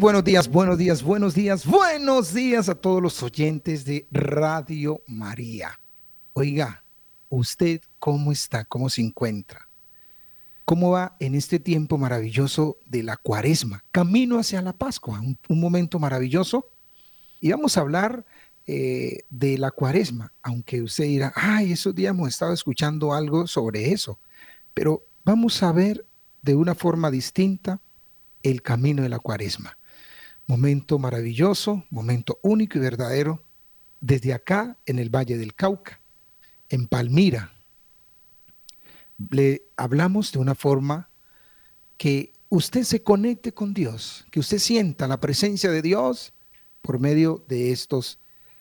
Buenos días, buenos días, buenos días, buenos días a todos los oyentes de Radio María. Oiga, ¿usted cómo está? ¿Cómo se encuentra? ¿Cómo va en este tiempo maravilloso de la cuaresma? Camino hacia la Pascua, un, momento maravilloso. Y vamos a hablar eh, de la cuaresma, aunque usted dirá, ay, esos días hemos estado escuchando algo sobre eso. Pero vamos a ver de una forma distinta el camino de la cuaresma. Momento maravilloso, momento único y verdadero, desde acá en el Valle del Cauca, en Palmira. Le hablamos de una forma que usted se conecte con Dios, que usted sienta la presencia de Dios por medio de estos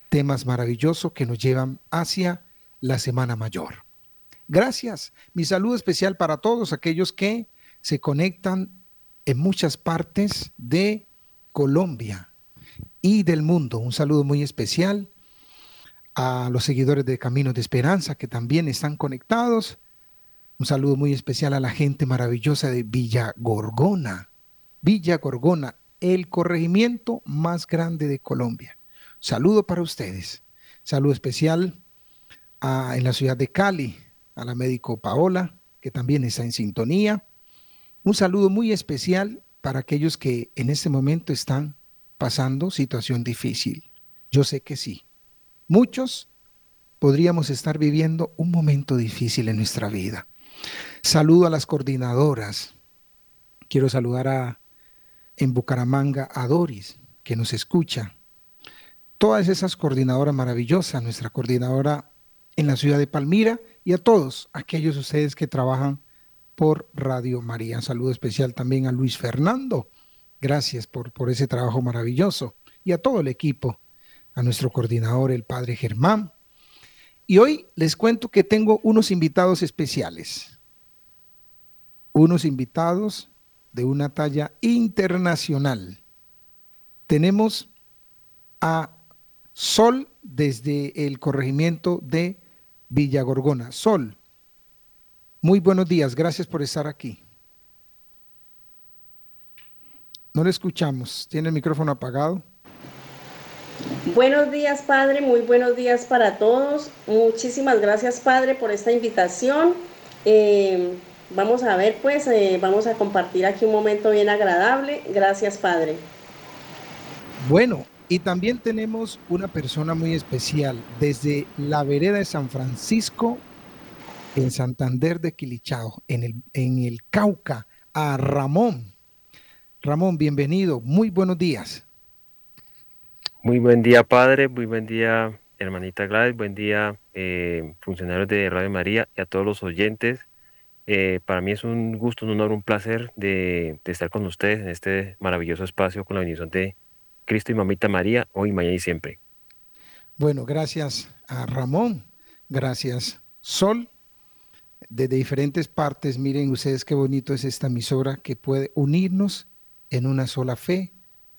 temas maravillosos que nos llevan hacia la Semana Mayor. Gracias. Mi saludo especial para todos aquellos que se conectan en muchas partes de Colombia y del mundo. Un saludo muy especial a los seguidores de Caminos de Esperanza que también están conectados. Un saludo muy especial a la gente maravillosa de Villa Gorgona. Villa Gorgona, el corregimiento más grande de Colombia. Saludo para ustedes. Saludo especial a, en la ciudad de Cali, a la médico Paola, que también está en sintonía. Un saludo muy especial para aquellos que en este momento están pasando situación difícil. Yo sé que sí. Muchos podríamos estar viviendo un momento difícil en nuestra vida. Saludo a las coordinadoras. Quiero saludar a en Bucaramanga a Doris, que nos escucha. Todas esas coordinadoras maravillosas, nuestra coordinadora en la ciudad de Palmira y a todos aquellos ustedes que trabajan por Radio María. Un saludo especial también a Luis Fernando. Gracias por, por ese trabajo maravilloso. Y a todo el equipo, a nuestro coordinador, el padre Germán. Y hoy les cuento que tengo unos invitados especiales. Unos invitados de una talla internacional. Tenemos a Sol desde el corregimiento de Villagorgona. Sol, muy buenos días, gracias por estar aquí. No le escuchamos, tiene el micrófono apagado. Buenos días, Padre, muy buenos días para todos. Muchísimas gracias, Padre, por esta invitación. Eh, vamos a ver, pues, eh, vamos a compartir aquí un momento bien agradable. Gracias, Padre. Bueno, y también tenemos una persona muy especial desde la vereda de San Francisco, en Santander de Quilichao, en el, en el Cauca, a Ramón. Ramón, bienvenido. Muy buenos días. Muy buen día, padre. Muy buen día, hermanita Gladys. Buen día, eh, funcionarios de Radio María y a todos los oyentes. Eh, para mí es un gusto, un honor, un placer de, de, estar con ustedes en este maravilloso espacio con la bendición de Cristo y Mamita María, hoy, mañana y siempre. Bueno, gracias a Ramón. Gracias, Sol desde diferentes partes. Miren ustedes qué bonito es esta emisora que puede unirnos en una sola fe,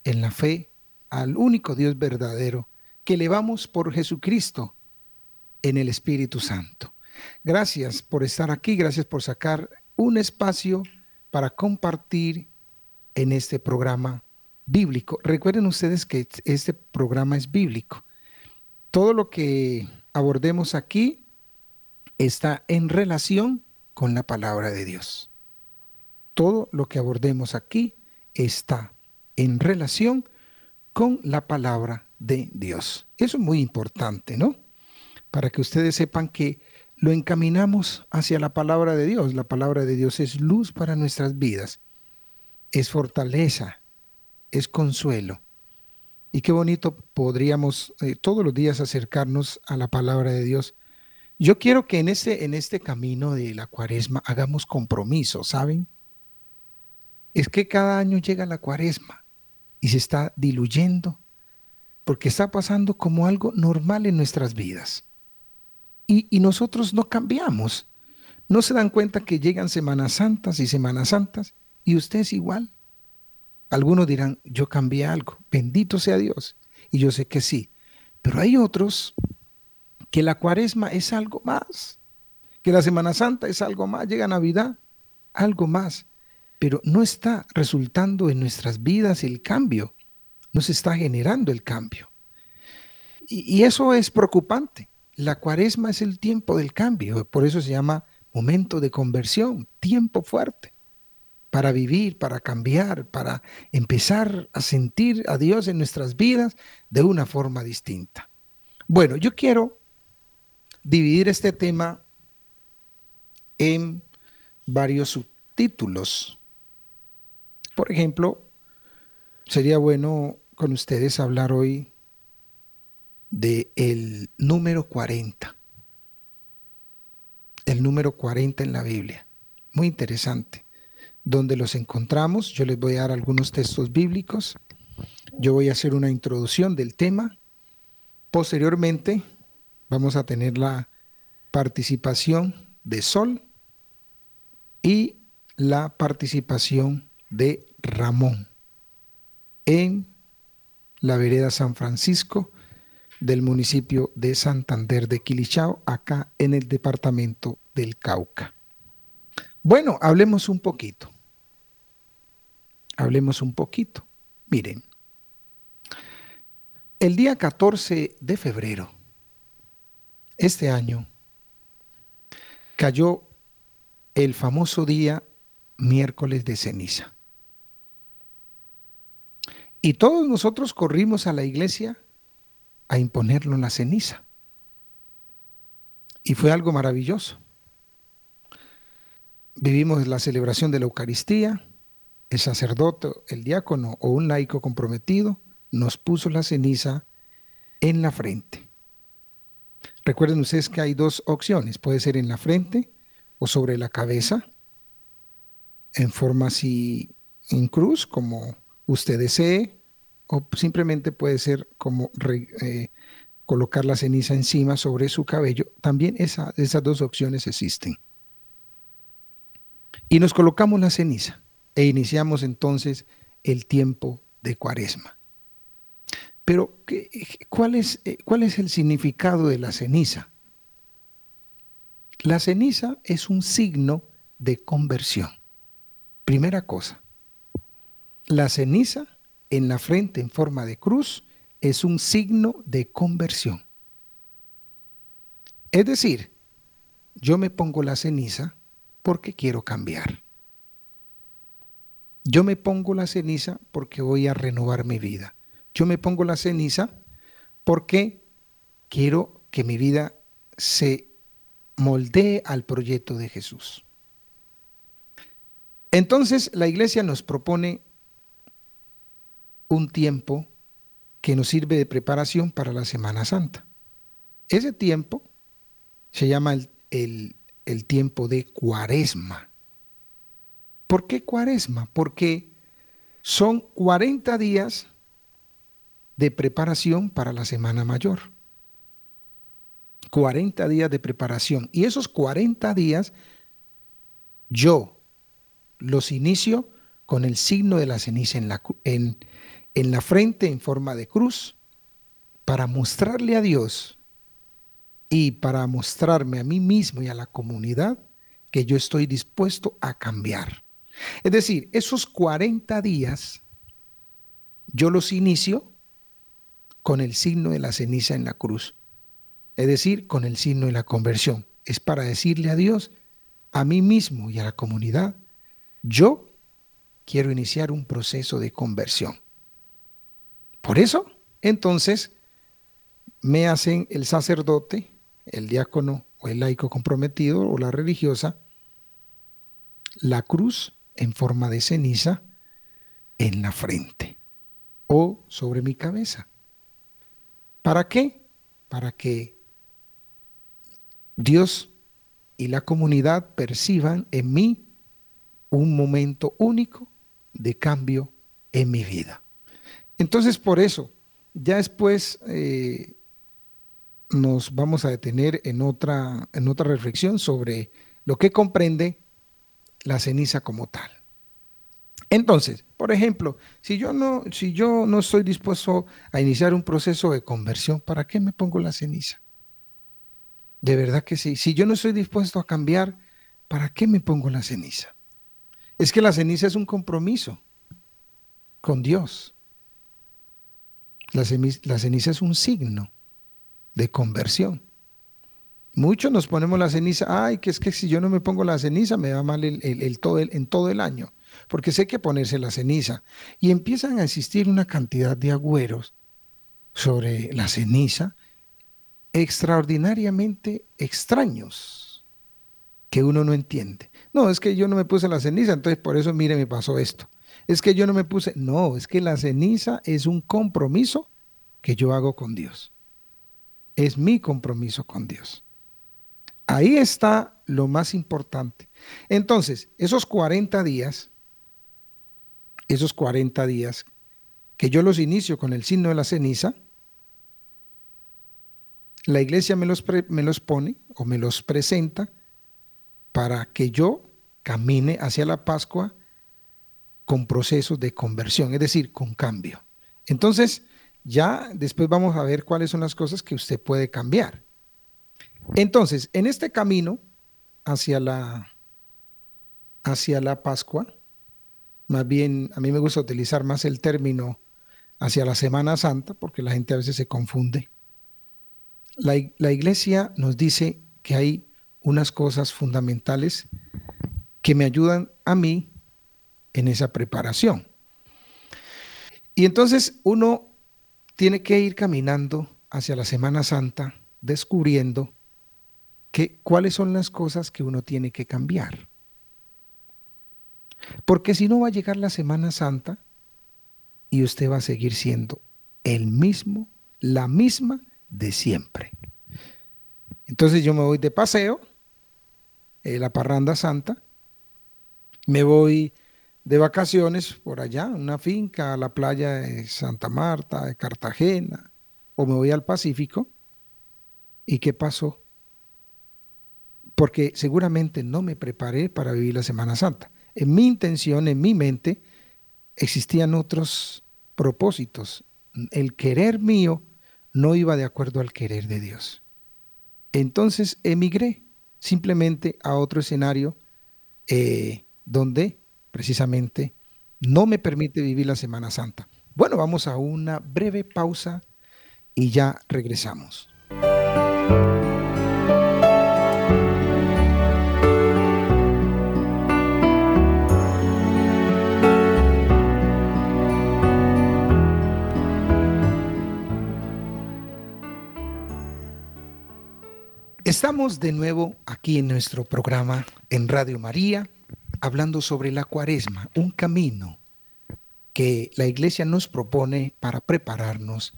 en la fe al único Dios verdadero, que elevamos por Jesucristo en el Espíritu Santo. Gracias por estar aquí, gracias por sacar un espacio para compartir en este programa bíblico. Recuerden ustedes que este programa es bíblico. Todo lo que abordemos aquí está en relación con la palabra de Dios. Todo lo que abordemos aquí está en relación con la palabra de Dios. Eso es muy importante, ¿no? Para que ustedes sepan que lo encaminamos hacia la palabra de Dios. La palabra de Dios es luz para nuestras vidas, es fortaleza, es consuelo. Y qué bonito podríamos eh, todos los días acercarnos a la palabra de Dios yo quiero que en este, en este camino de la cuaresma hagamos compromiso, ¿saben? Es que cada año llega la cuaresma y se está diluyendo porque está pasando como algo normal en nuestras vidas. Y, nosotros no cambiamos. No se dan cuenta que llegan Semanas Santas y Semanas Santas y usted es igual. Algunos dirán, yo cambié algo, bendito sea Dios. Y yo sé que sí. Pero hay otros que la cuaresma es algo más, que la Semana Santa es algo más, llega Navidad, algo más. pero no está resultando en nuestras vidas el cambio, no se está generando el cambio. Y, y eso es preocupante. La cuaresma es el tiempo del cambio, por eso se llama momento de conversión, tiempo fuerte para vivir, para cambiar, para empezar a sentir a Dios en nuestras vidas de una forma distinta. Bueno, yo quiero dividir este tema en varios subtítulos. Por ejemplo, sería bueno con ustedes hablar hoy de el número 40. El número 40 en la Biblia. Muy interesante donde los encontramos. Yo les voy a dar algunos textos bíblicos. Yo voy a hacer una introducción del tema. Posteriormente vamos a tener la participación de Sol y la participación de Ramón en la vereda San Francisco del municipio de Santander de Quilichao, acá en el departamento del Cauca. Bueno, hablemos un poquito. Hablemos un poquito. Miren, el día 14 de febrero, este año, cayó el famoso día miércoles de ceniza. Y todos nosotros corrimos a la iglesia a imponerlo en la ceniza. Y fue algo maravilloso vivimos la celebración de la Eucaristía, el sacerdote, el diácono o un laico comprometido nos puso la ceniza en la frente. Recuerden ustedes que hay dos opciones, puede ser en la frente o sobre la cabeza, en forma así en cruz, como usted desee, o simplemente puede ser como eh, colocar la ceniza encima sobre su cabello. También esas dos opciones existen. Y nos colocamos la ceniza e iniciamos entonces el tiempo de cuaresma. Pero, ¿cuál es, eh, ¿cuál es el significado de la ceniza? La ceniza es un signo de conversión. Primera cosa, la ceniza en la frente en forma de cruz es un signo de conversión. Es decir, yo me pongo la ceniza porque quiero cambiar. Yo me pongo la ceniza porque voy a renovar mi vida. Yo me pongo la ceniza porque quiero que mi vida se moldee al proyecto de Jesús. Entonces la iglesia nos propone un tiempo que nos sirve de preparación para la Semana Santa. Ese tiempo se llama el, el, tiempo de cuaresma. ¿Por qué cuaresma? Porque son 40 días de preparación para la Semana Mayor. 40 días de preparación. Y esos 40 días yo los inicio con el signo de la ceniza en la, en, en la frente en forma de cruz para mostrarle a Dios y para mostrarme a mí mismo y a la comunidad que yo estoy dispuesto a cambiar. Es decir, esos 40 días yo los inicio con el signo de la ceniza en la cruz, es decir, con el signo de la conversión. Es para decirle a Dios, a mí mismo y a la comunidad, yo quiero iniciar un proceso de conversión. Por eso, entonces, me hacen el sacerdote el diácono o el laico comprometido o la religiosa, la cruz en forma de ceniza en la frente o sobre mi cabeza. ¿Para qué? Para que Dios y la comunidad perciban en mí un momento único de cambio en mi vida. Entonces, por eso, ya después eh, nos vamos a detener en otra, en otra reflexión sobre lo que comprende la ceniza como tal. Entonces, por ejemplo, si yo no, si yo no estoy dispuesto a iniciar un proceso de conversión, ¿para qué me pongo la ceniza? De verdad que sí. Si yo no estoy dispuesto a cambiar, ¿para qué me pongo la ceniza? Es que la ceniza es un compromiso con Dios. La, ceniza es un signo de conversión. Muchos nos ponemos la ceniza, ay, que es que si yo no me pongo la ceniza me va mal el, todo en todo el año, porque sé que ponerse la ceniza. Y empiezan a existir una cantidad de agüeros sobre la ceniza extraordinariamente extraños que uno no entiende. No, es que yo no me puse la ceniza, entonces por eso, mire, me pasó esto. Es que yo no me puse, no, es que la ceniza es un compromiso que yo hago con Dios. Es mi compromiso con Dios. Ahí está lo más importante. Entonces, esos 40 días, esos 40 días que yo los inicio con el signo de la ceniza, la iglesia me los, me los pone o me los presenta para que yo camine hacia la Pascua con procesos de conversión, es decir, con cambio. Entonces, ya después vamos a ver cuáles son las cosas que usted puede cambiar. Entonces, en este camino hacia la, hacia la Pascua, más bien a mí me gusta utilizar más el término hacia la Semana Santa, porque la gente a veces se confunde. La, la iglesia nos dice que hay unas cosas fundamentales que me ayudan a mí en esa preparación. Y entonces uno tiene que ir caminando hacia la Semana Santa descubriendo cuáles son las cosas que uno tiene que cambiar. Porque si no va a llegar la Semana Santa y usted va a seguir siendo el mismo, la misma de siempre. Entonces yo me voy de paseo, eh, la parranda santa, me voy de vacaciones por allá, una finca, a la playa de Santa Marta, de Cartagena, o me voy al Pacífico. ¿Y qué pasó? porque seguramente no me preparé para vivir la Semana Santa. En mi intención, en mi mente, existían otros propósitos. El querer mío no iba de acuerdo al querer de Dios. Entonces emigré simplemente a otro escenario eh, donde precisamente no me permite vivir la Semana Santa. Bueno, vamos a una breve pausa y ya regresamos. Estamos de nuevo aquí en nuestro programa en Radio María, hablando sobre la cuaresma, un camino que la iglesia nos propone para prepararnos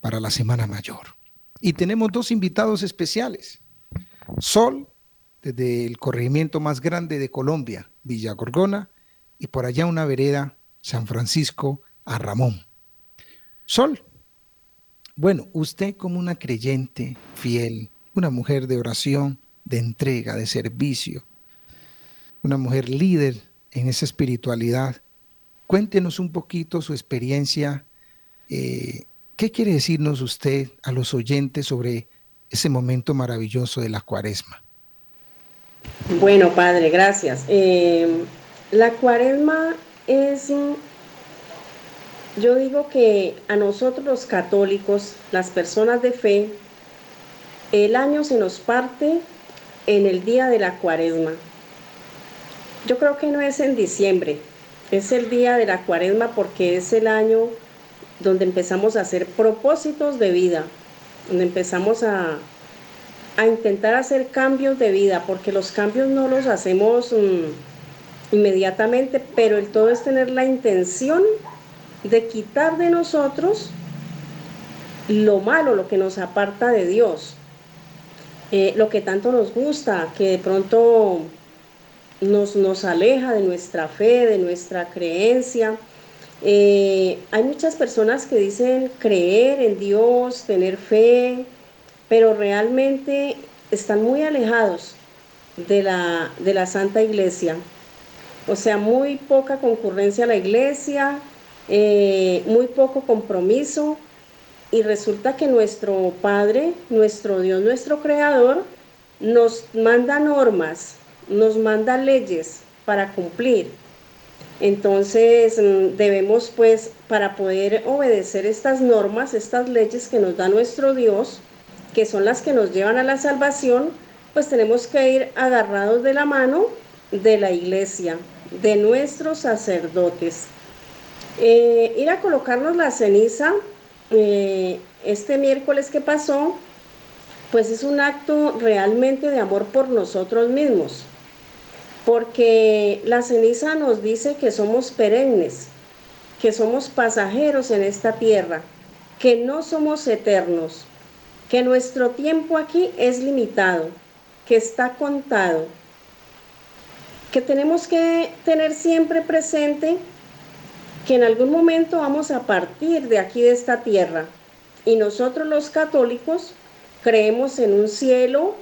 para la Semana Mayor. Y tenemos dos invitados especiales. Sol, desde el corregimiento más grande de Colombia, Villa Gorgona, y por allá una vereda, San Francisco, a Ramón. Sol, bueno, usted como una creyente fiel, una mujer de oración, de entrega, de servicio, una mujer líder en esa espiritualidad. Cuéntenos un poquito su experiencia. Eh, ¿Qué quiere decirnos usted a los oyentes sobre ese momento maravilloso de la cuaresma? Bueno, Padre, gracias. Eh, la cuaresma es, yo digo que a nosotros los católicos, las personas de fe, el año se nos parte en el día de la cuaresma. Yo creo que no es en diciembre, es el día de la cuaresma porque es el año donde empezamos a hacer propósitos de vida, donde empezamos a, intentar hacer cambios de vida, porque los cambios no los hacemos mm, inmediatamente, pero el todo es tener la intención de quitar de nosotros lo malo, lo que nos aparta de Dios. Eh, lo que tanto nos gusta, que de pronto nos, nos aleja de nuestra fe, de nuestra creencia. Eh, hay muchas personas que dicen creer en Dios, tener fe, pero realmente están muy alejados de la, de la Santa Iglesia. O sea, muy poca concurrencia a la iglesia, eh, muy poco compromiso y resulta que nuestro Padre, nuestro Dios, nuestro Creador, nos manda normas, nos manda leyes para cumplir. Entonces mm, debemos pues para poder obedecer estas normas, estas leyes que nos da nuestro Dios, que son las que nos llevan a la salvación, pues tenemos que ir agarrados de la mano de la iglesia, de nuestros sacerdotes. Eh, ir a colocarnos la ceniza eh, este miércoles que pasó, pues es un acto realmente de amor por nosotros mismos porque la ceniza nos dice que somos perennes, que somos pasajeros en esta tierra, que no somos eternos, que nuestro tiempo aquí es limitado, que está contado, que tenemos que tener siempre presente que en algún momento vamos a partir de aquí de esta tierra y nosotros los católicos creemos en un cielo,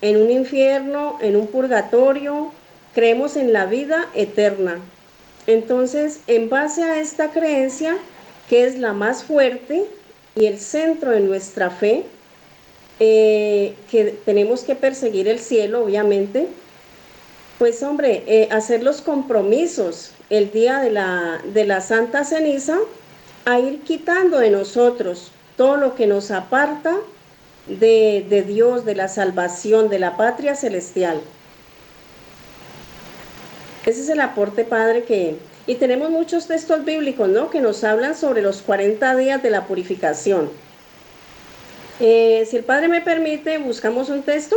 en un infierno, en un purgatorio, creemos en la vida eterna. Entonces, en base a esta creencia, que es la más fuerte y el centro de nuestra fe, eh, que tenemos que perseguir el cielo, obviamente, pues hombre, eh, hacer los compromisos el día de la, de la Santa Ceniza, a ir quitando de nosotros todo lo que nos aparta de, de Dios, de la salvación, de la patria celestial. Ese es el aporte, Padre, que... Y tenemos muchos textos bíblicos, ¿no? Que nos hablan sobre los 40 días de la purificación. Eh, si el Padre me permite, buscamos un texto.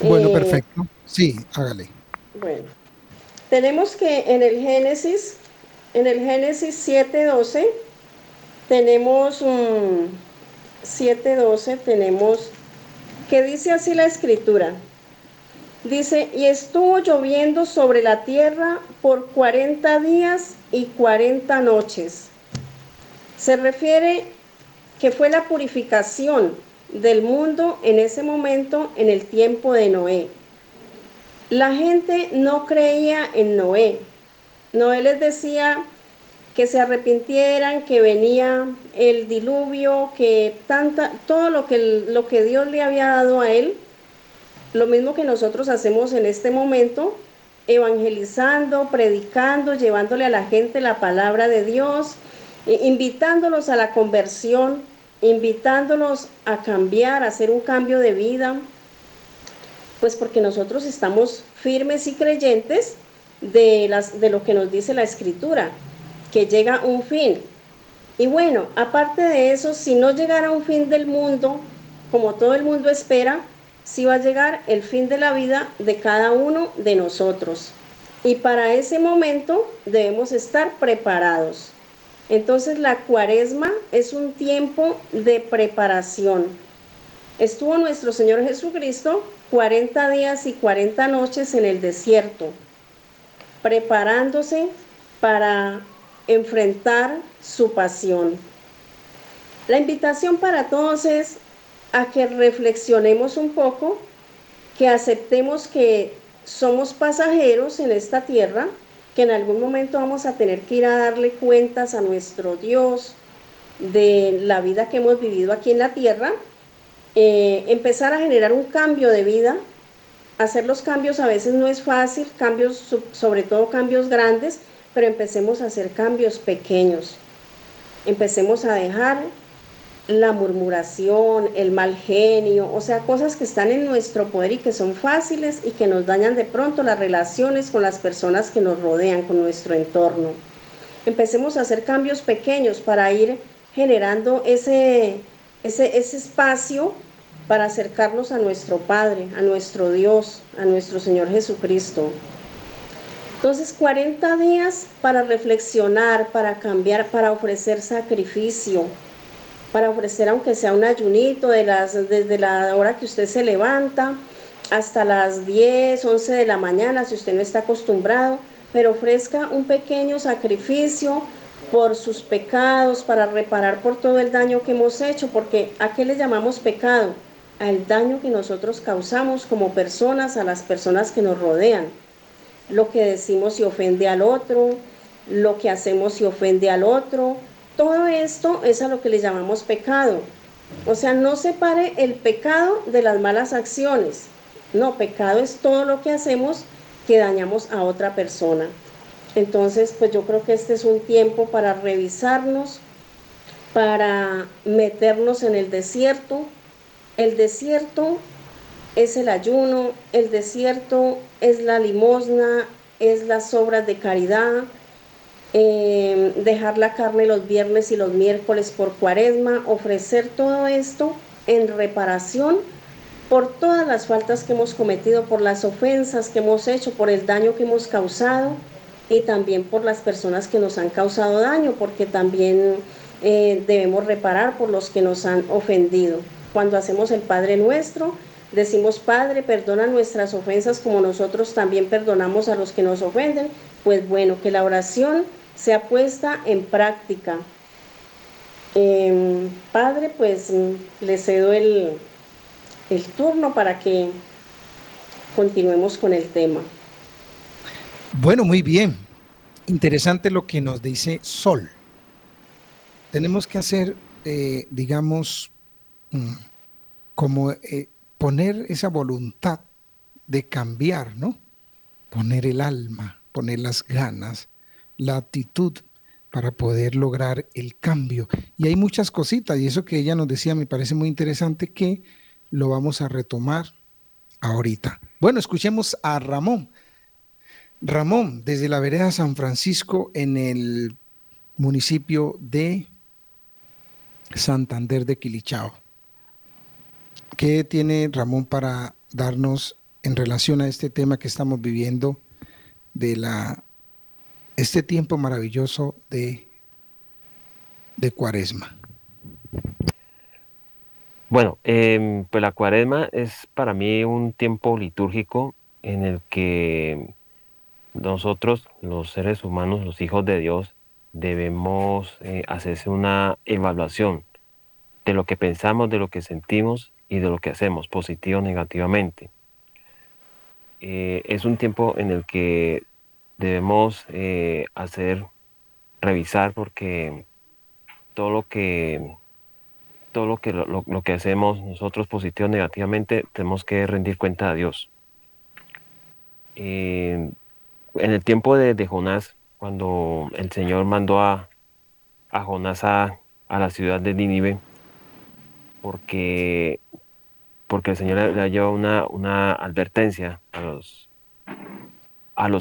Bueno, eh, perfecto. Sí, hágale. Bueno, tenemos que en el Génesis, en el Génesis 7.12, tenemos un 7.12, tenemos que dice así la escritura. Dice, y estuvo lloviendo sobre la tierra por 40 días y 40 noches. Se refiere que fue la purificación del mundo en ese momento, en el tiempo de Noé. La gente no creía en Noé. Noé les decía que se arrepintieran, que venía el diluvio, que tanta, todo lo que, lo que Dios le había dado a él, lo mismo que nosotros hacemos en este momento, evangelizando, predicando, llevándole a la gente la palabra de Dios, invitándolos a la conversión, invitándolos a cambiar, a hacer un cambio de vida, pues porque nosotros estamos firmes y creyentes de, las, de lo que nos dice la escritura, que llega un fin. Y bueno, aparte de eso, si no llegara un fin del mundo, como todo el mundo espera, si va a llegar el fin de la vida de cada uno de nosotros. Y para ese momento debemos estar preparados. Entonces la cuaresma es un tiempo de preparación. Estuvo nuestro Señor Jesucristo 40 días y 40 noches en el desierto, preparándose para enfrentar su pasión. La invitación para todos es a que reflexionemos un poco, que aceptemos que somos pasajeros en esta tierra, que en algún momento vamos a tener que ir a darle cuentas a nuestro Dios de la vida que hemos vivido aquí en la tierra, eh, empezar a generar un cambio de vida. Hacer los cambios a veces no es fácil, cambios, sobre todo cambios grandes, pero empecemos a hacer cambios pequeños. Empecemos a dejar la murmuración, el mal genio, o sea, cosas que están en nuestro poder y que son fáciles y que nos dañan de pronto las relaciones con las personas que nos rodean, con nuestro entorno. Empecemos a hacer cambios pequeños para ir generando ese, ese, ese espacio para acercarnos a nuestro Padre, a nuestro Dios, a nuestro Señor Jesucristo. Entonces, 40 días para reflexionar, para cambiar, para ofrecer sacrificio, para ofrecer aunque sea un ayunito desde la hora que usted se levanta hasta las 10, 11 de la mañana, si usted no está acostumbrado, pero ofrezca un pequeño sacrificio por sus pecados, para reparar por todo el daño que hemos hecho, porque ¿a qué le llamamos pecado? Al daño que nosotros causamos como personas a las personas que nos rodean. Lo que decimos si ofende al otro, lo que hacemos si ofende al otro, todo esto es a lo que le llamamos pecado. O sea, no separe el pecado de las malas acciones. No, pecado es todo lo que hacemos que dañamos a otra persona. Entonces, pues yo creo que este es un tiempo para revisarnos, para meternos en el desierto. El desierto es el ayuno, el desierto es la limosna, es las obras de caridad, eh, dejar la carne los viernes y los miércoles por cuaresma, ofrecer todo esto en reparación por todas las faltas que hemos cometido, por las ofensas que hemos hecho, por el daño que hemos causado y también por las personas que nos han causado daño, porque también eh, debemos reparar por los que nos han ofendido. Cuando hacemos el Padre nuestro, decimos, Padre, perdona nuestras ofensas como nosotros también perdonamos a los que nos ofenden. Pues bueno, que la oración sea puesta en práctica. Em, padre, pues le cedo el, el turno para que continuemos con el tema. Bueno, muy bien. Interesante lo que nos dice Sol. Tenemos que hacer, eh, digamos, mm, como eh, poner esa voluntad de cambiar, ¿no? Poner el alma, poner las ganas, la actitud para poder lograr el cambio. Y hay muchas cositas, y eso que ella nos decía me parece muy interesante que lo vamos a retomar ahorita. Bueno, escuchemos a Ramón. Ramón, desde la vereda San Francisco, en el municipio de Santander de Quilichao. ¿Qué tiene Ramón para darnos en relación a este tema que estamos viviendo de la este tiempo maravilloso de, de Cuaresma? Bueno, em, pues la Cuaresma es para mí un tiempo litúrgico en el que nosotros, los seres humanos, los hijos de Dios, debemos eh, hacerse una evaluación de lo que pensamos, de lo que sentimos y de lo que hacemos, positivo o negativamente. Eh, es un tiempo en el que debemos eh, hacer, revisar, porque todo lo que todo lo que, lo, que hacemos nosotros positivo o negativamente, tenemos que rendir cuenta a Dios. Eh, en el tiempo de, Jonás, cuando el Señor mandó a, Jonás a, la ciudad de Nínive, porque, el Señor le, dio una, una advertencia a los,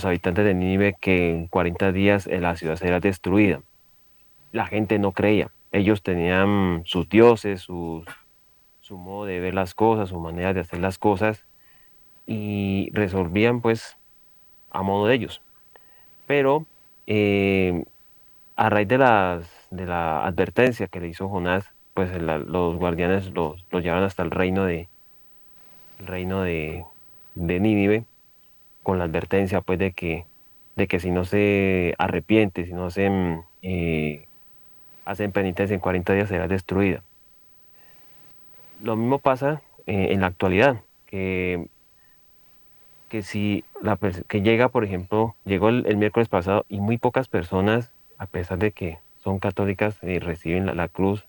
habitantes de Nínive que en 40 días eh, la ciudad sería destruida. La gente no creía. Ellos tenían sus dioses, su modo de ver las cosas, su manera de hacer las cosas y resolvían pues a modo de ellos. Pero eh, a raíz de, las, de la advertencia que le hizo Jonás, pues los guardianes los, los llevaron hasta el reino de, el reino de, de Nínive con la advertencia pues de que, de que si no se arrepiente, si no se eh, hacen penitencia en 40 días será destruida. Lo mismo pasa eh, en la actualidad, que, que si la que llega, por ejemplo, llegó el, miércoles pasado y muy pocas personas, a pesar de que son católicas, reciben la, cruz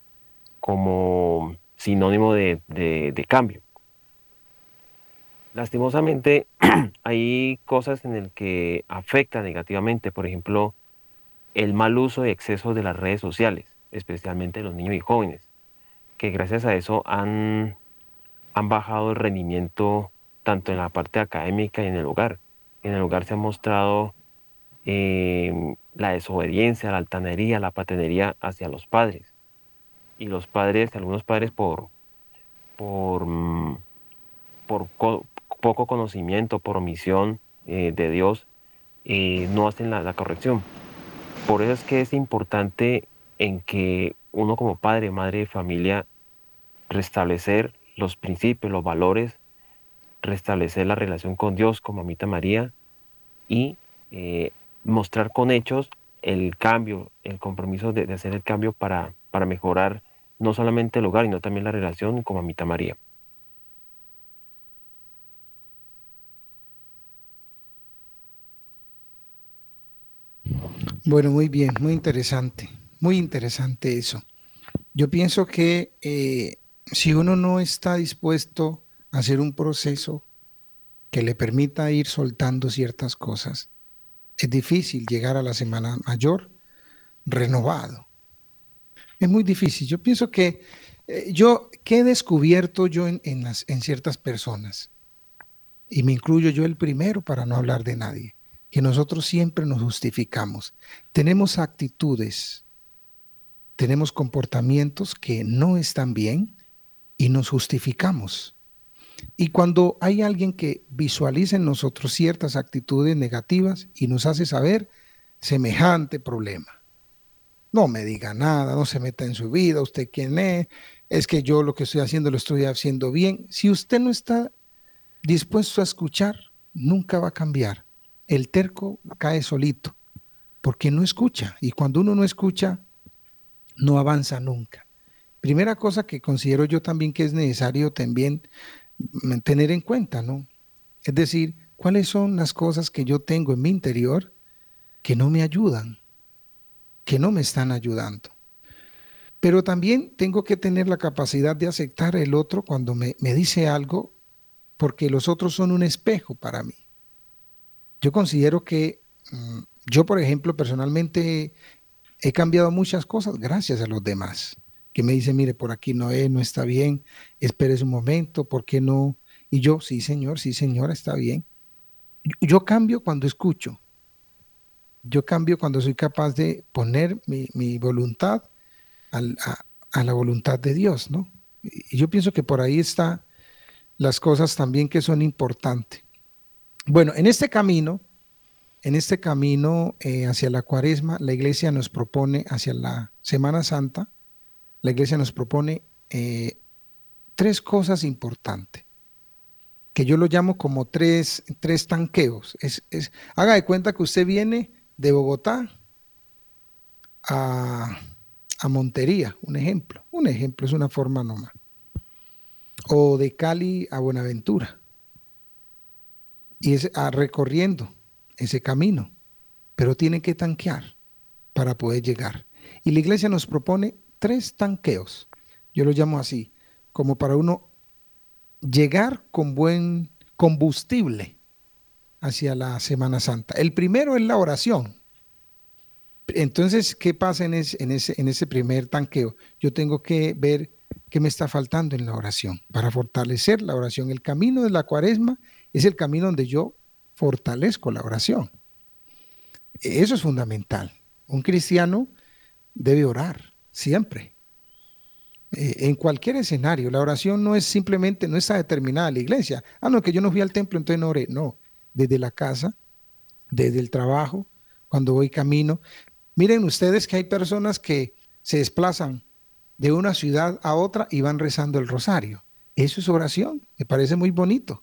como sinónimo de cambio. Lastimosamente hay cosas en el que afecta negativamente, por ejemplo, el mal uso y exceso de las redes sociales, especialmente los niños y jóvenes, que gracias a eso han, han bajado el rendimiento tanto en la parte académica y en el hogar. En el hogar se ha mostrado eh, la desobediencia, la altanería, la patenería hacia los padres. Y los padres, algunos padres por, por, mm, por, poco conocimiento, por omisión eh, de Dios, eh, no hacen la, corrección. Por eso es que es importante en que uno como padre, madre de familia, restablecer los principios, los valores, restablecer la relación con Dios, con Mamita María, y eh, mostrar con hechos el cambio, el compromiso de, hacer el cambio para, para mejorar no solamente el hogar, sino también la relación con Mamita María. Bueno, muy bien, muy interesante, muy interesante eso. Yo pienso que eh, si uno no está dispuesto hacer un proceso que le permita ir soltando ciertas cosas. Es difícil llegar a la semana mayor renovado. Es muy difícil. Yo pienso que eh, yo, ¿qué he descubierto yo en, las, en ciertas personas? Y me incluyo yo el primero para no hablar de nadie, que nosotros siempre nos justificamos. Tenemos actitudes, tenemos comportamientos que no están bien y nos justificamos. Y cuando hay alguien que visualiza en nosotros ciertas actitudes negativas y nos hace saber semejante problema. No me diga nada, no se meta en su vida, usted quién es, es que yo lo que estoy haciendo lo estoy haciendo bien. Si usted no está dispuesto a escuchar, nunca va a cambiar. El terco cae solito, porque no escucha. Y cuando uno no escucha, no avanza nunca. Primera cosa que considero yo también que es necesario también tener en cuenta, ¿no? Es decir, cuáles son las cosas que yo tengo en mi interior que no me ayudan, que no me están ayudando. Pero también tengo que tener la capacidad de aceptar el otro cuando me, dice algo, porque los otros son un espejo para mí. Yo considero que mm, yo, por ejemplo, personalmente he cambiado muchas cosas gracias a los demás, que me dicen, mire, por aquí no es, no está bien, espere un momento, ¿por qué no? Y yo, sí, señor, sí, señora, está bien. Yo, cambio cuando escucho. Yo cambio cuando soy capaz de poner mi, mi voluntad a, la voluntad de Dios, ¿no? Y yo pienso que por ahí están las cosas también que son importantes. Bueno, en este camino, en este camino eh, hacia la cuaresma, la iglesia nos propone, hacia la Semana Santa, la iglesia nos propone eh, tres cosas importantes, que yo lo llamo como tres, tres tanqueos. Haga de cuenta que usted viene de Bogotá a, a Montería, un ejemplo. Un ejemplo es una forma nomás. O de Cali a Buenaventura. Y es ah, recorriendo ese camino. Pero tiene que tanquear para poder llegar. Y la iglesia nos propone tres tanqueos. Yo lo llamo así, como para uno llegar con buen combustible hacia la Semana Santa. El primero es la oración. Entonces, ¿qué pasa en ese, en, ese, en ese primer tanqueo? Yo tengo que ver qué me está faltando en la oración para fortalecer la oración. El camino de la cuaresma es el camino donde yo fortalezco la oración. Eso es fundamental. Un cristiano debe orar siempre. Eh, en cualquier escenario, la oración no es simplemente, no está determinada la iglesia. Ah, no, que yo no fui al templo, entonces no oré. No, desde la casa, desde el trabajo, cuando voy camino. Miren ustedes que hay personas que se desplazan de una ciudad a otra y van rezando el rosario. Eso es oración, me parece muy bonito.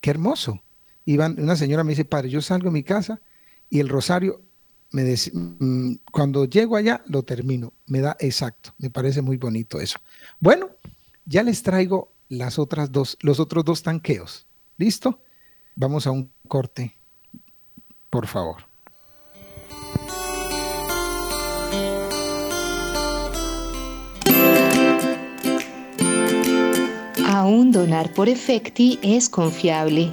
Qué hermoso. Y una señora me dice, padre, yo salgo de mi casa y el rosario, me mm, cuando llego allá, lo termino. Me da exacto. Me parece muy bonito eso. Bueno, ya les traigo las otras dos, los otros dos tanqueos. ¿Listo? Vamos a un corte, por favor. Aún donar por Efecti es confiable.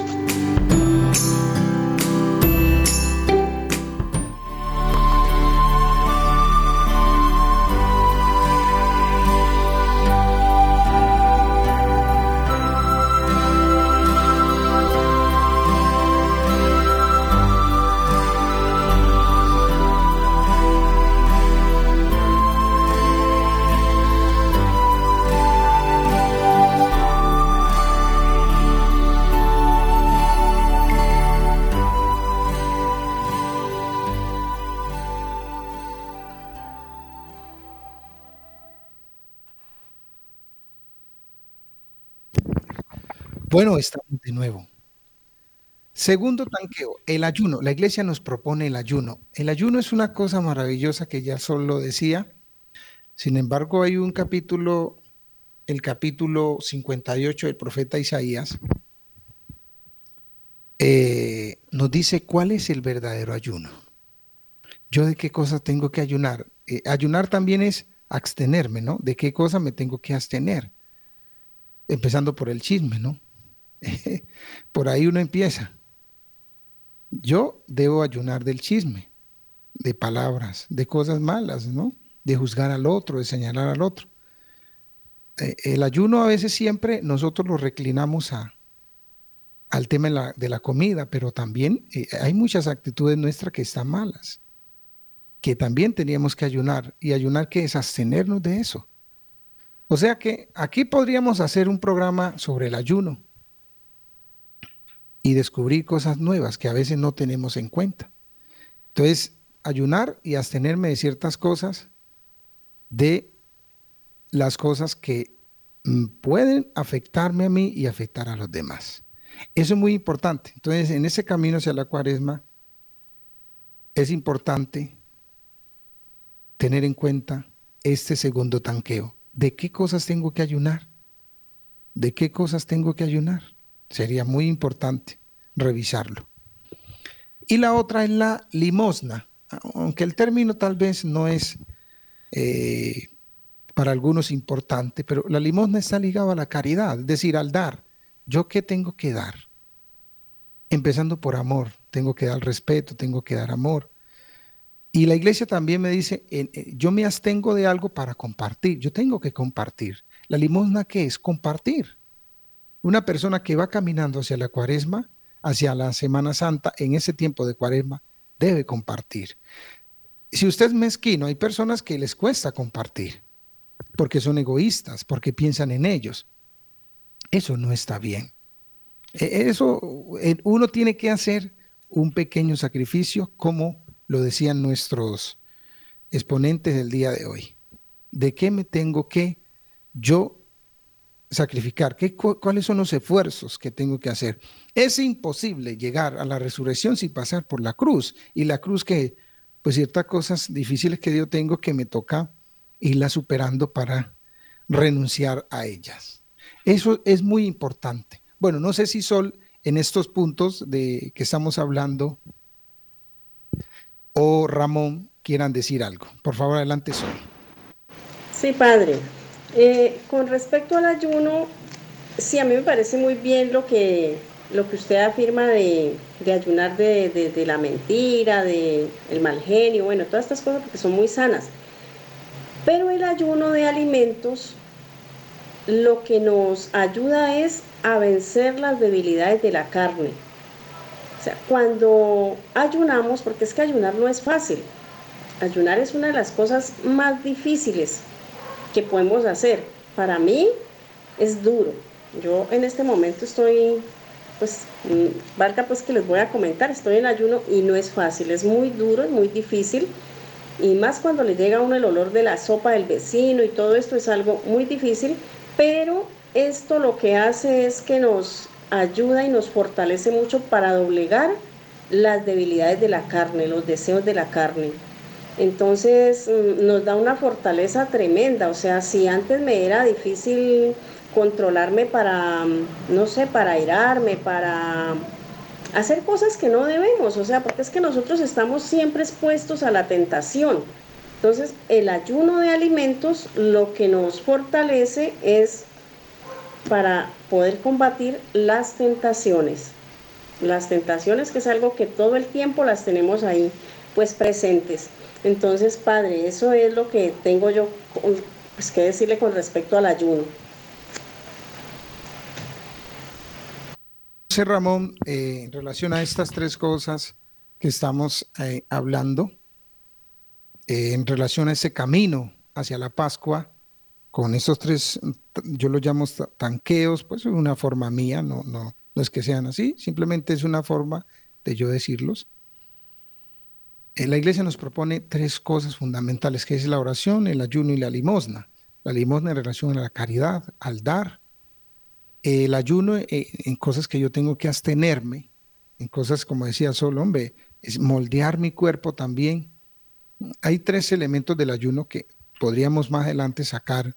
Bueno, estamos de nuevo. Segundo tanqueo, el ayuno. La iglesia nos propone el ayuno. El ayuno es una cosa maravillosa que ya solo decía. Sin embargo, hay un capítulo el capítulo 58 del profeta Isaías, eh, nos dice cuál es el verdadero ayuno. Yo de qué cosas tengo que ayunar. Eh, ayunar también es abstenerme, ¿no? De qué cosa me tengo que abstener. Empezando por el chisme, ¿no? por ahí uno empieza. Yo debo ayunar del chisme, de palabras, de cosas malas, ¿no? De juzgar al otro, de señalar al otro. Eh, el ayuno a veces siempre nosotros lo reclinamos a, al tema de la, comida, pero también eh, hay muchas actitudes nuestras que están malas, que también teníamos que ayunar. ¿Y ayunar qué es? Abstenernos de eso. O sea que aquí podríamos hacer un programa sobre el ayuno y descubrir cosas nuevas que a veces no tenemos en cuenta. Entonces, ayunar y abstenerme de ciertas cosas, de las cosas que mm, pueden afectarme a mí y afectar a los demás. Eso es muy importante. Entonces, en ese camino hacia la cuaresma, es importante tener en cuenta este segundo tanqueo. ¿De qué cosas tengo que ayunar? ¿De qué cosas tengo que ayunar? Sería muy importante revisarlo. Y la otra es la limosna, aunque el término tal vez no es eh, para algunos importante, pero la limosna está ligada a la caridad, es decir, al dar. ¿Yo qué tengo que dar? Empezando por amor, tengo que dar respeto, tengo que dar amor. Y la iglesia también me dice, eh, yo me abstengo de algo para compartir, yo tengo que compartir. La limosna, ¿qué es? Compartir. Una persona que va caminando hacia la cuaresma, hacia la Semana Santa, en ese tiempo de cuaresma, debe compartir. Si usted es mezquino, hay personas que les cuesta compartir, porque son egoístas, porque piensan en ellos. Eso no está bien. E, eso, uno tiene que hacer un pequeño sacrificio, como lo decían nuestros exponentes del día de hoy. ¿De qué me tengo que yo sacrificar? ¿Qué, ¿Cuáles son los esfuerzos que tengo que hacer? Es imposible llegar a la resurrección sin pasar por la cruz. Y la cruz que, pues ciertas cosas difíciles que yo tengo que me toca irla superando para renunciar a ellas. Eso es muy importante. Bueno, no sé si Sol, en estos puntos de que estamos hablando, o Ramón quieran decir algo. Por favor, adelante, Sol. Sí, padre. Eh, con respecto al ayuno, sí, a mí me parece muy bien lo que, lo que usted afirma de, ayunar de, la mentira, de el mal genio, bueno, todas estas cosas porque son muy sanas. Pero el ayuno de alimentos lo que nos ayuda es a vencer las debilidades de la carne. O sea, cuando ayunamos, porque es que ayunar no es fácil, ayunar es una de las cosas más difíciles que podemos hacer. Para mí es duro. Yo en este momento estoy, pues, mm, valga pues que les voy a comentar, estoy en ayuno y no es fácil, es muy duro, es muy difícil. Y más cuando le llega a uno el olor de la sopa del vecino y todo esto es algo muy difícil, pero esto lo que hace es que nos ayuda y nos fortalece mucho para doblegar las debilidades de la carne, los deseos de la carne. Entonces mm, nos da una fortaleza tremenda, o sea, si antes me era difícil controlarme para, mm, no sé, para airarme, para hacer cosas que no debemos, o sea, porque es que nosotros estamos siempre expuestos a la tentación. Entonces, el ayuno de alimentos lo que nos fortalece es para poder combatir las tentaciones. Las tentaciones que es algo que todo el tiempo las tenemos ahí, pues presentes. Entonces, Padre, eso es lo que tengo yo pues, que decirle con respecto al ayuno. José Ramón, eh, en relación a estas tres cosas que estamos eh, hablando, eh, en relación a ese camino hacia la Pascua, con esos tres, yo los llamo tanqueos, pues es una forma mía, no, no, no es que sean así, simplemente es una forma de yo decirlos. Eh, la iglesia nos propone tres cosas fundamentales, que es la oración, el ayuno y la limosna. La limosna en relación a la caridad, al dar. El ayuno eh, en cosas que yo tengo que abstenerme, en cosas como decía solo, es moldear mi cuerpo también. Hay tres elementos del ayuno que podríamos más adelante sacar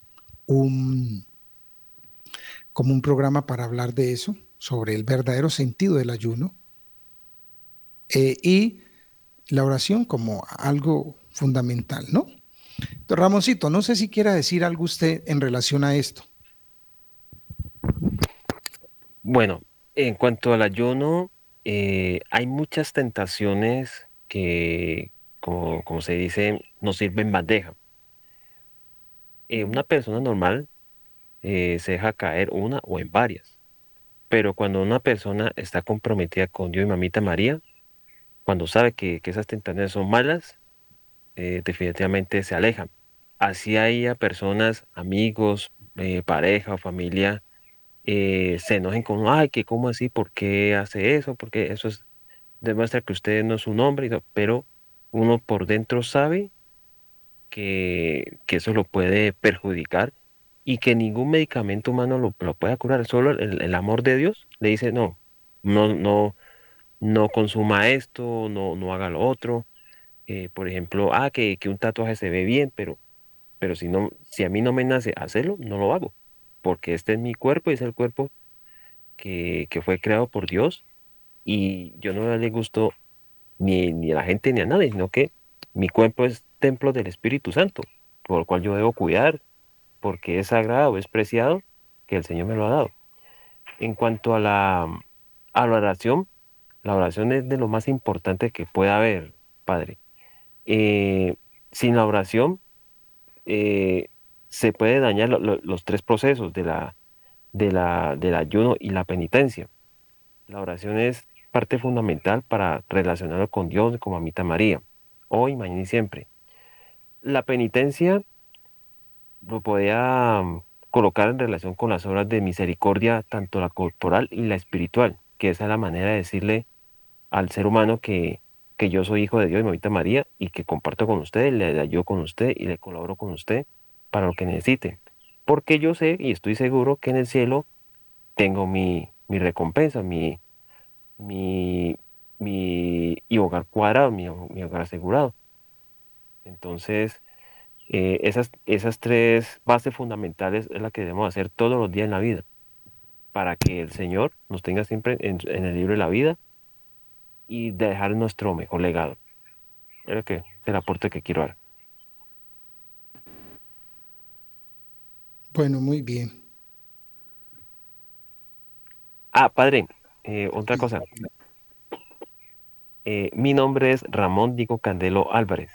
como un programa para hablar de eso, sobre el verdadero sentido del ayuno, eh, y la oración como algo fundamental, ¿no? Entonces, Ramoncito, no sé si quiera decir algo usted en relación a esto. Bueno, en cuanto al ayuno, eh, hay muchas tentaciones que, como, como se dice, nos sirven bandeja. Eh, una persona normal eh, se deja caer una o en varias, pero cuando una persona está comprometida con Dios y Mamita María, cuando sabe que, que esas tentaciones son malas, definitivamente se alejan. Así haya personas, amigos, pareja o familia eh, se enojen con, ay, que cómo así, ¿por qué hace eso? Porque eso es, demuestra que usted no es un hombre, pero uno por dentro sabe que, que eso lo puede perjudicar y que ningún medicamento humano lo, lo pueda curar, solo el, amor de Dios le dice, no, no, no, no consuma esto, no, no haga lo otro. Eh, por ejemplo, ah, que, que un tatuaje se ve bien, pero, pero si, no, si a mí no me nace hacerlo, no lo hago porque este es mi cuerpo y es el cuerpo que, fue creado por Dios y yo no le gusto ni, ni, a la gente ni a nadie, sino que mi cuerpo es templo del Espíritu Santo, por el cual yo debo cuidar, porque es sagrado, es preciado, que el Señor me lo ha dado. En cuanto a la, a la oración, la oración es de lo más importante que pueda haber, Padre. Eh, sin la oración, eh, se puede dañar los tres procesos de la, de la, del ayuno y la penitencia. La oración es parte fundamental para relacionarlo con Dios, con Mamita María, hoy, mañana y siempre. La penitencia lo podía mm, colocar en relación con las obras de misericordia, tanto la corporal y la espiritual, que esa es la manera de decirle al ser humano que, que yo soy hijo de Dios y Mamita María y que comparto con usted, le ayudo con usted y le colaboro con usted para lo que necesite. Porque yo sé y estoy seguro que en el cielo tengo mi, recompensa, mi, mi, mi hogar cuadrado, mi, hogar asegurado. Entonces, eh, esas, esas tres bases fundamentales es la que debemos hacer todos los días en la vida, para que el Señor nos tenga siempre en, el libro de la vida y dejar nuestro mejor legado. Es que, el aporte que quiero dar. Bueno, muy bien. Ah, padre, eh, otra cosa. Eh, mi nombre es Ramón Diego Candelo Álvarez.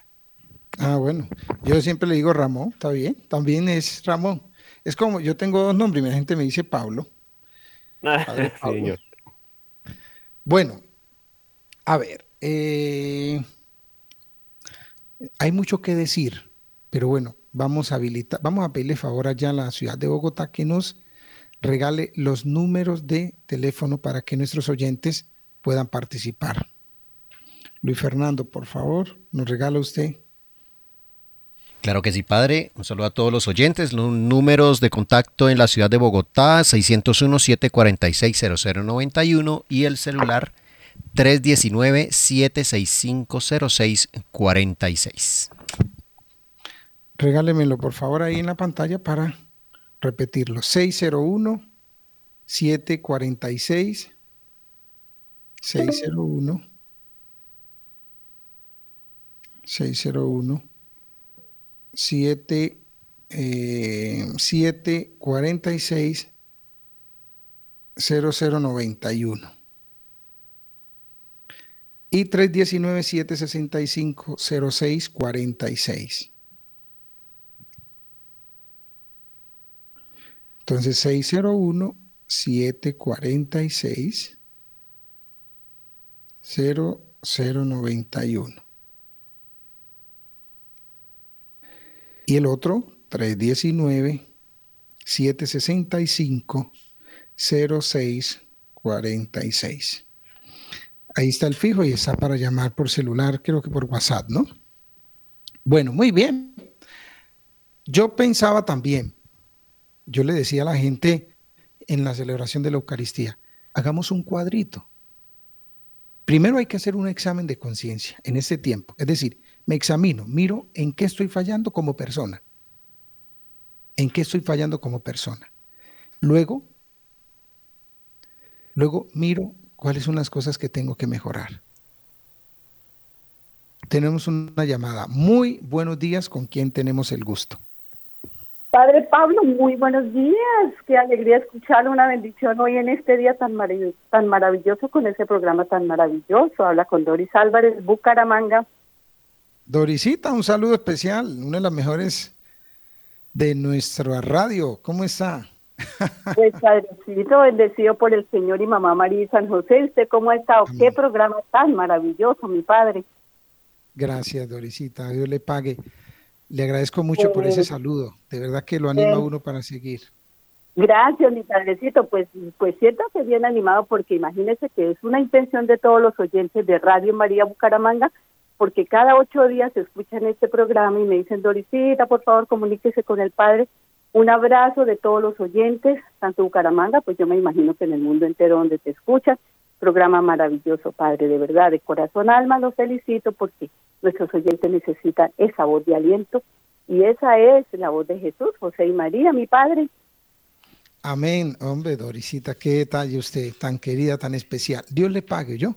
Ah, bueno, yo siempre le digo Ramón, está bien, también es Ramón. Es como, yo tengo dos nombres y la gente me dice Pablo. Señor. Bueno, a ver, eh, hay mucho que decir, pero bueno, vamos a habilitar, vamos a pedirle favor allá a la ciudad de Bogotá que nos regale los números de teléfono para que nuestros oyentes puedan participar. Luis Fernando, por favor, nos regala usted. Claro que sí, padre. Un saludo a todos los oyentes. Los números de contacto en la ciudad de Bogotá, 601-746-0091 y el celular 319-765-0646. Regálemelo por favor ahí en la pantalla para repetirlo. 601 746 601 601 7 746 0091 y 319 765 0646. Entonces 601 746 0091. Y el otro 319 765 0646. Ahí está el fijo y está para llamar por celular, creo que por WhatsApp, ¿no? Bueno, muy bien. Yo pensaba también, yo le decía a la gente en la celebración de la Eucaristía, hagamos un cuadrito. Primero hay que hacer un examen de conciencia en este tiempo. Es decir, me examino, miro en qué estoy fallando como persona. En qué estoy fallando como persona. Luego Luego miro cuáles son las cosas que tengo que mejorar. Tenemos una llamada. Muy buenos días, ¿con quién tenemos el gusto? Padre Pablo, muy buenos días. Qué alegría escuchar una bendición hoy en este día tan, maravilloso, tan maravilloso con ese programa tan maravilloso. Habla con Doris Álvarez, Bucaramanga. Dorisita, un saludo especial, una de las mejores de nuestra radio. ¿Cómo está? Pues padrecito, bendecido por el Señor y mamá María y San José. ¿Usted cómo ha estado? Qué programa tan maravilloso, mi padre. Gracias, Dorisita. Dios le pague. Le agradezco mucho por ese pues, saludo. De verdad que lo anima a uno para seguir. Gracias, mi padrecito. Pues, pues que bien animado porque imagínese que es una intención de todos los oyentes de Radio María Bucaramanga, porque cada ocho días escuchan este programa y me dicen, Dorisita, por favor, comuníquese con el Padre. Un abrazo de todos los oyentes, tanto Bucaramanga, pues yo me imagino que en el mundo entero donde te escuchan. Programa maravilloso, Padre, de verdad, de corazón, alma, lo felicito porque Nuestros oyentes necesitan esa voz de aliento y esa es la voz de Jesús, José y María, mi Padre. Amén, hombre, Dorisita, qué detalle usted, tan querida, tan especial. Dios le pague yo.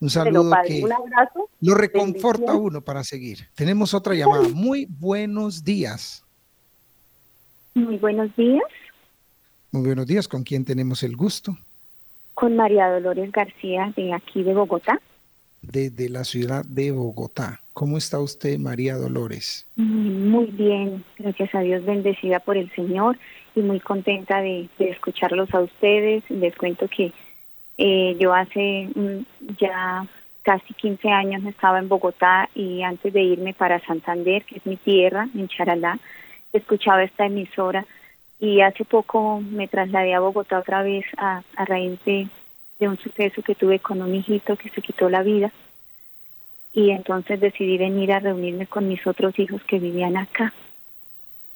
Un saludo que un abrazo, lo reconforta a uno para seguir. Tenemos otra llamada. Muy buenos días. Muy buenos días. Muy buenos días. ¿Con quién tenemos el gusto? Con María Dolores García de aquí de Bogotá desde la ciudad de Bogotá. ¿Cómo está usted, María Dolores? Muy bien, gracias a Dios, bendecida por el Señor y muy contenta de, escucharlos a ustedes. Les cuento que eh, yo hace mm, ya casi 15 años estaba en Bogotá y antes de irme para Santander, que es mi tierra, en Charalá, escuchaba esta emisora y hace poco me trasladé a Bogotá otra vez a, a raíz de un suceso que tuve con un hijito que se quitó la vida y entonces decidí venir a reunirme con mis otros hijos que vivían acá.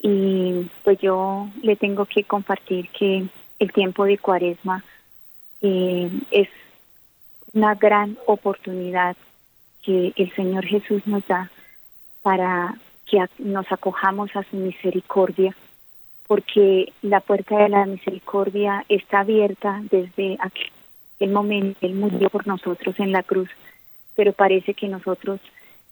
Y pues yo le tengo que compartir que el tiempo de cuaresma eh, es una gran oportunidad que el Señor Jesús nos da para que nos acojamos a su misericordia, porque la puerta de la misericordia está abierta desde aquí el momento, Él murió por nosotros en la cruz, pero parece que nosotros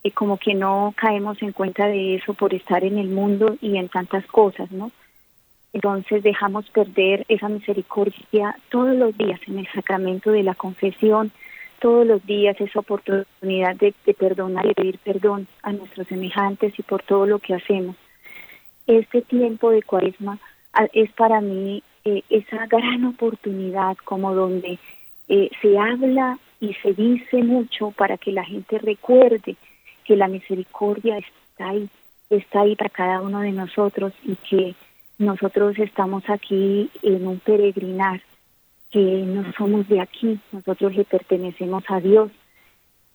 eh, como que no caemos en cuenta de eso por estar en el mundo y en tantas cosas, ¿no? Entonces dejamos perder esa misericordia todos los días en el sacramento de la confesión, todos los días esa oportunidad de, perdonar y pedir perdón a nuestros semejantes y por todo lo que hacemos. Este tiempo de cuaresma ah, es para mí eh, esa gran oportunidad como donde eh, se habla y se dice mucho para que la gente recuerde que la misericordia está ahí, está ahí para cada uno de nosotros y que nosotros estamos aquí en un peregrinar, que no somos de aquí, nosotros le pertenecemos a Dios.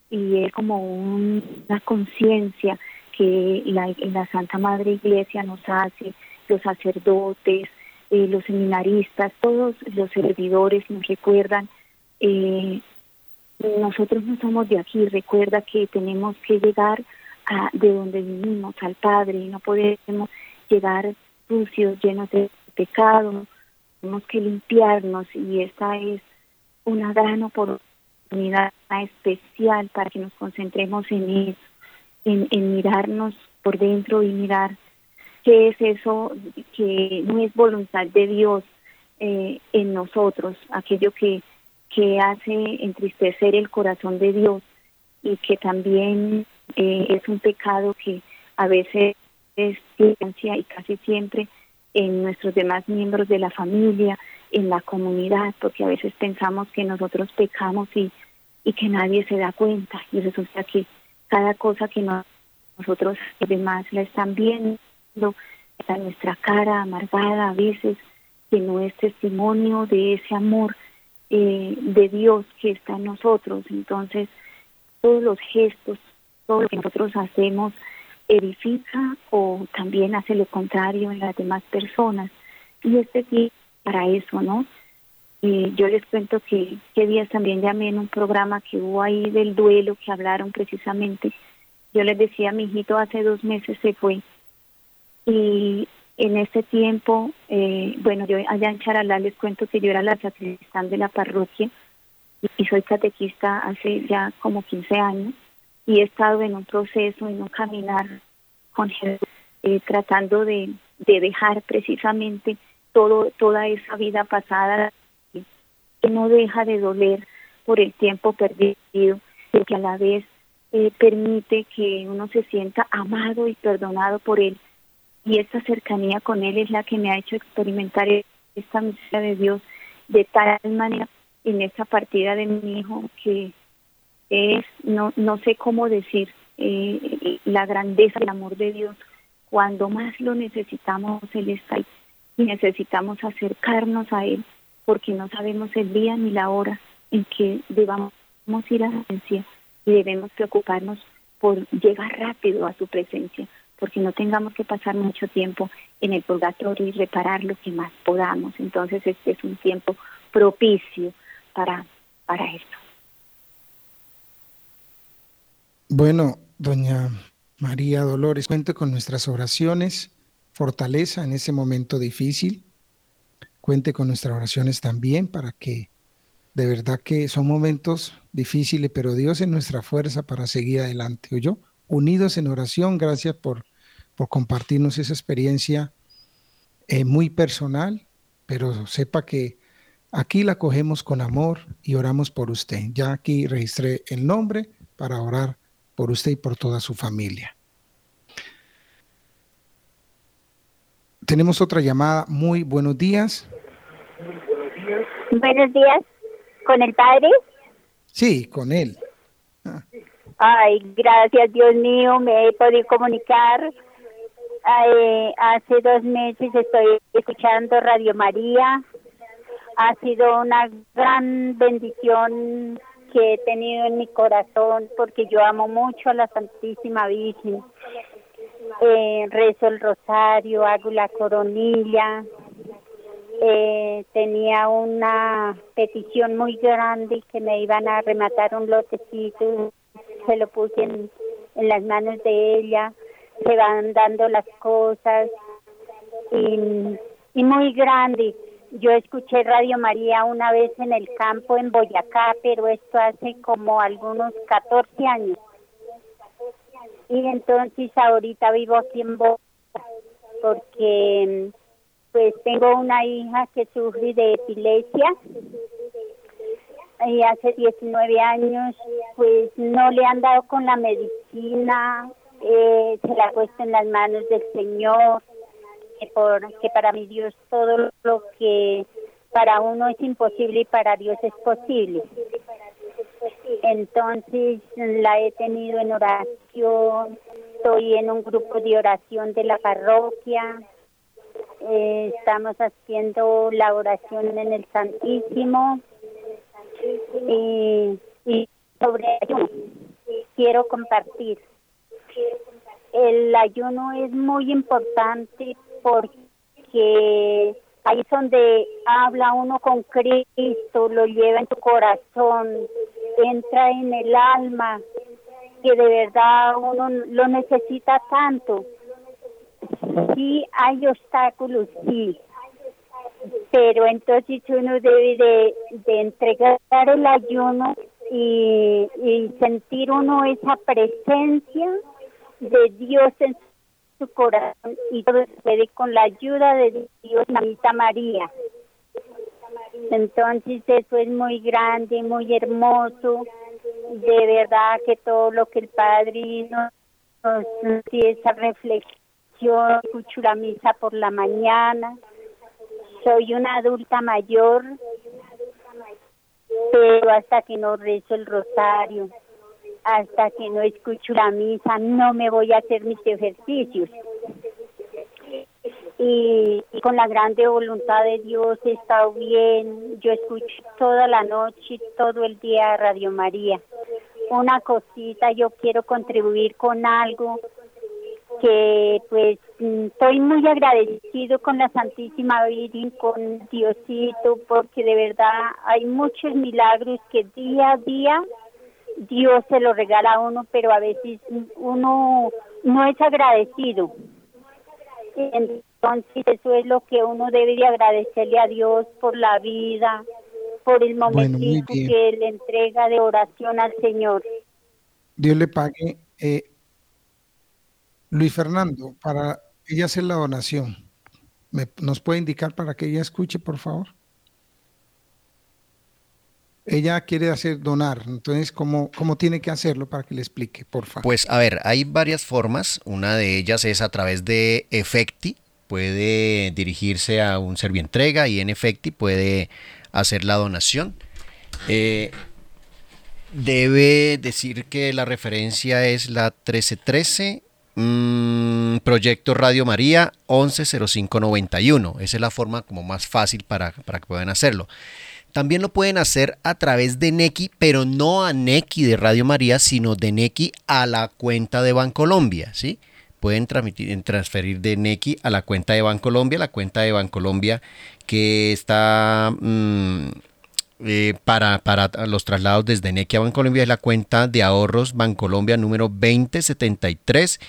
Y es como una conciencia que la, la, Santa Madre Iglesia nos hace, los sacerdotes, eh, los seminaristas, todos los servidores nos recuerdan eh, nosotros no somos de aquí, recuerda que tenemos que llegar a, de donde vivimos, al Padre, y no podemos llegar sucios, llenos de pecado, tenemos que limpiarnos y esta es una gran oportunidad especial para que nos concentremos en eso, en, mirarnos por dentro y mirar qué es eso que no es voluntad de Dios eh, en nosotros, aquello que que hace entristecer el corazón de Dios y que también eh, es un pecado que a veces es ciencia y casi siempre en nuestros demás miembros de la familia, en la comunidad, porque a veces pensamos que nosotros pecamos y, y que nadie se da cuenta y resulta que cada cosa que nosotros demás la están viendo, está nuestra cara amargada a veces, que no es testimonio de ese amor eh, de Dios que está en nosotros. Entonces, todos los gestos, todo lo que nosotros hacemos, edifica o también hace lo contrario en las demás personas. Y este tiempo para eso, ¿no? Y yo les cuento que qué días también llamé en un programa que hubo ahí del duelo que hablaron precisamente. Yo les decía, mi hijito hace dos meses se fue y en ese tiempo, eh, bueno, yo allá en Charalá les cuento que yo era la sacristán de la parroquia y soy catequista hace ya como 15 años y he estado en un proceso, en un caminar con Jesús, eh, tratando de, de dejar precisamente todo, toda esa vida pasada que no deja de doler por el tiempo perdido, pero que a la vez eh, permite que uno se sienta amado y perdonado por Él. Y esta cercanía con Él es la que me ha hecho experimentar esta misión de Dios de tal manera en esta partida de mi hijo que es, no, no sé cómo decir, eh, la grandeza del amor de Dios. Cuando más lo necesitamos, Él está ahí y necesitamos acercarnos a Él porque no sabemos el día ni la hora en que debamos ir a la presencia y debemos preocuparnos por llegar rápido a su presencia, porque no tengamos que pasar mucho tiempo en el purgatorio y reparar lo que más podamos. Entonces este es un tiempo propicio para, para esto. Bueno, doña María Dolores, cuente con nuestras oraciones, fortaleza en ese momento difícil. Cuente con nuestras oraciones también para que de verdad que son momentos difíciles, pero Dios es nuestra fuerza para seguir adelante. yo Unidos en oración, gracias por, por compartirnos esa experiencia eh, muy personal, pero sepa que aquí la cogemos con amor y oramos por usted. Ya aquí registré el nombre para orar por usted y por toda su familia. Tenemos otra llamada. Muy buenos días. Buenos días con el padre? Sí, con él. Ay, gracias Dios mío, me he podido comunicar. hace dos meses estoy escuchando Radio María. Ha sido una gran bendición que he tenido en mi corazón porque yo amo mucho a la Santísima Virgen. Eh, rezo el rosario, hago la coronilla, eh, tenía una petición muy grande que me iban a rematar un lotecito, se lo puse en, las manos de ella, se van dando las cosas y, y muy grande. Yo escuché Radio María una vez en el campo en Boyacá, pero esto hace como algunos 14 años. Y entonces ahorita vivo aquí en Boyacá porque pues tengo una hija que sufre de epilepsia y hace 19 años pues no le han dado con la medicina, eh, se la ha puesto en las manos del Señor, que, por, que para mi Dios todo lo que para uno es imposible y para Dios es posible. Entonces la he tenido en oración, estoy en un grupo de oración de la parroquia, eh, estamos haciendo la oración en el Santísimo y, y sobre ayuno quiero compartir. El ayuno es muy importante porque ahí es donde habla uno con Cristo, lo lleva en tu corazón, entra en el alma, que de verdad uno lo necesita tanto Sí, hay obstáculos, sí. Pero entonces uno debe de, entregar el ayuno y, sentir uno esa presencia de Dios en su corazón y todo se puede con la ayuda de Dios, Mamita María. Entonces eso es muy grande, muy hermoso. De verdad que todo lo que el Padre nos, nos, nos esa reflexión escucho la misa por la mañana, soy una adulta mayor, pero hasta que no rezo el rosario, hasta que no escucho la misa, no me voy a hacer mis ejercicios. Y, con la grande voluntad de Dios he estado bien. Yo escucho toda la noche, todo el día Radio María. Una cosita, yo quiero contribuir con algo que pues mm, estoy muy agradecido con la Santísima Virgen, con Diosito, porque de verdad hay muchos milagros que día a día Dios se lo regala a uno, pero a veces uno no es agradecido. Entonces eso es lo que uno debe de agradecerle a Dios por la vida, por el momento que le entrega de oración al Señor. Dios le pague. Eh, Luis Fernando, para ella hacer la donación, ¿nos puede indicar para que ella escuche, por favor? Ella quiere hacer donar, entonces, ¿cómo, ¿cómo tiene que hacerlo para que le explique, por favor? Pues a ver, hay varias formas, una de ellas es a través de Efecti, puede dirigirse a un servientrega y en Efecti puede hacer la donación. Eh, debe decir que la referencia es la 1313, mm, Proyecto Radio María 110591. Esa es la forma como más fácil para, para que puedan hacerlo. También lo pueden hacer a través de Neki, pero no a Neki de Radio María, sino de Neki a la cuenta de Bancolombia, ¿sí? Pueden transferir de Neki a la cuenta de Bancolombia, la cuenta de Bancolombia que está mm, eh, para, para, los traslados desde Neki a Bancolombia es la cuenta de ahorros Bancolombia número 2073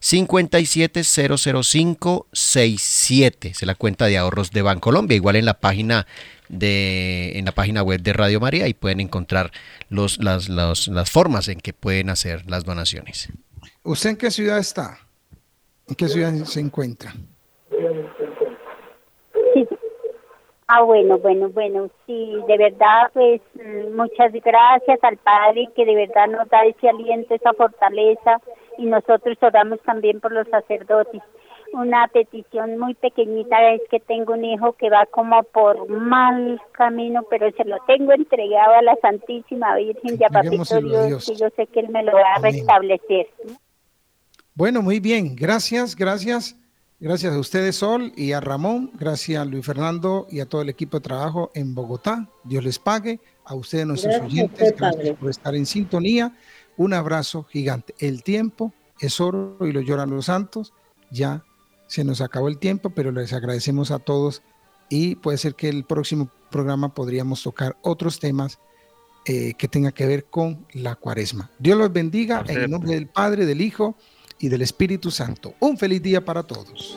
5700567. Es la cuenta de ahorros de Bancolombia. Igual en la página de, en la página web de Radio María y pueden encontrar los, las, las formas en que pueden hacer las donaciones. ¿Usted en qué ciudad está? ¿En qué ciudad se encuentra? Ah, bueno, bueno, bueno, sí, de verdad, pues muchas gracias al Padre que de verdad nos da ese aliento, esa fortaleza y nosotros oramos también por los sacerdotes una petición muy pequeñita es que tengo un hijo que va como por mal camino, pero se lo tengo entregado a la Santísima Virgen y a Papito Dios, y yo sé que Él me lo va a restablecer. Bueno, muy bien, gracias, gracias. Gracias a ustedes, Sol, y a Ramón, gracias a Luis Fernando y a todo el equipo de trabajo en Bogotá. Dios les pague. A ustedes, nuestros oyentes, gracias por estar en sintonía. Un abrazo gigante. El tiempo es oro y lo lloran los santos. Ya se nos acabó el tiempo, pero les agradecemos a todos y puede ser que el próximo programa podríamos tocar otros temas eh, que tengan que ver con la cuaresma. Dios los bendiga en el nombre del Padre, del Hijo y del Espíritu Santo. Un feliz día para todos.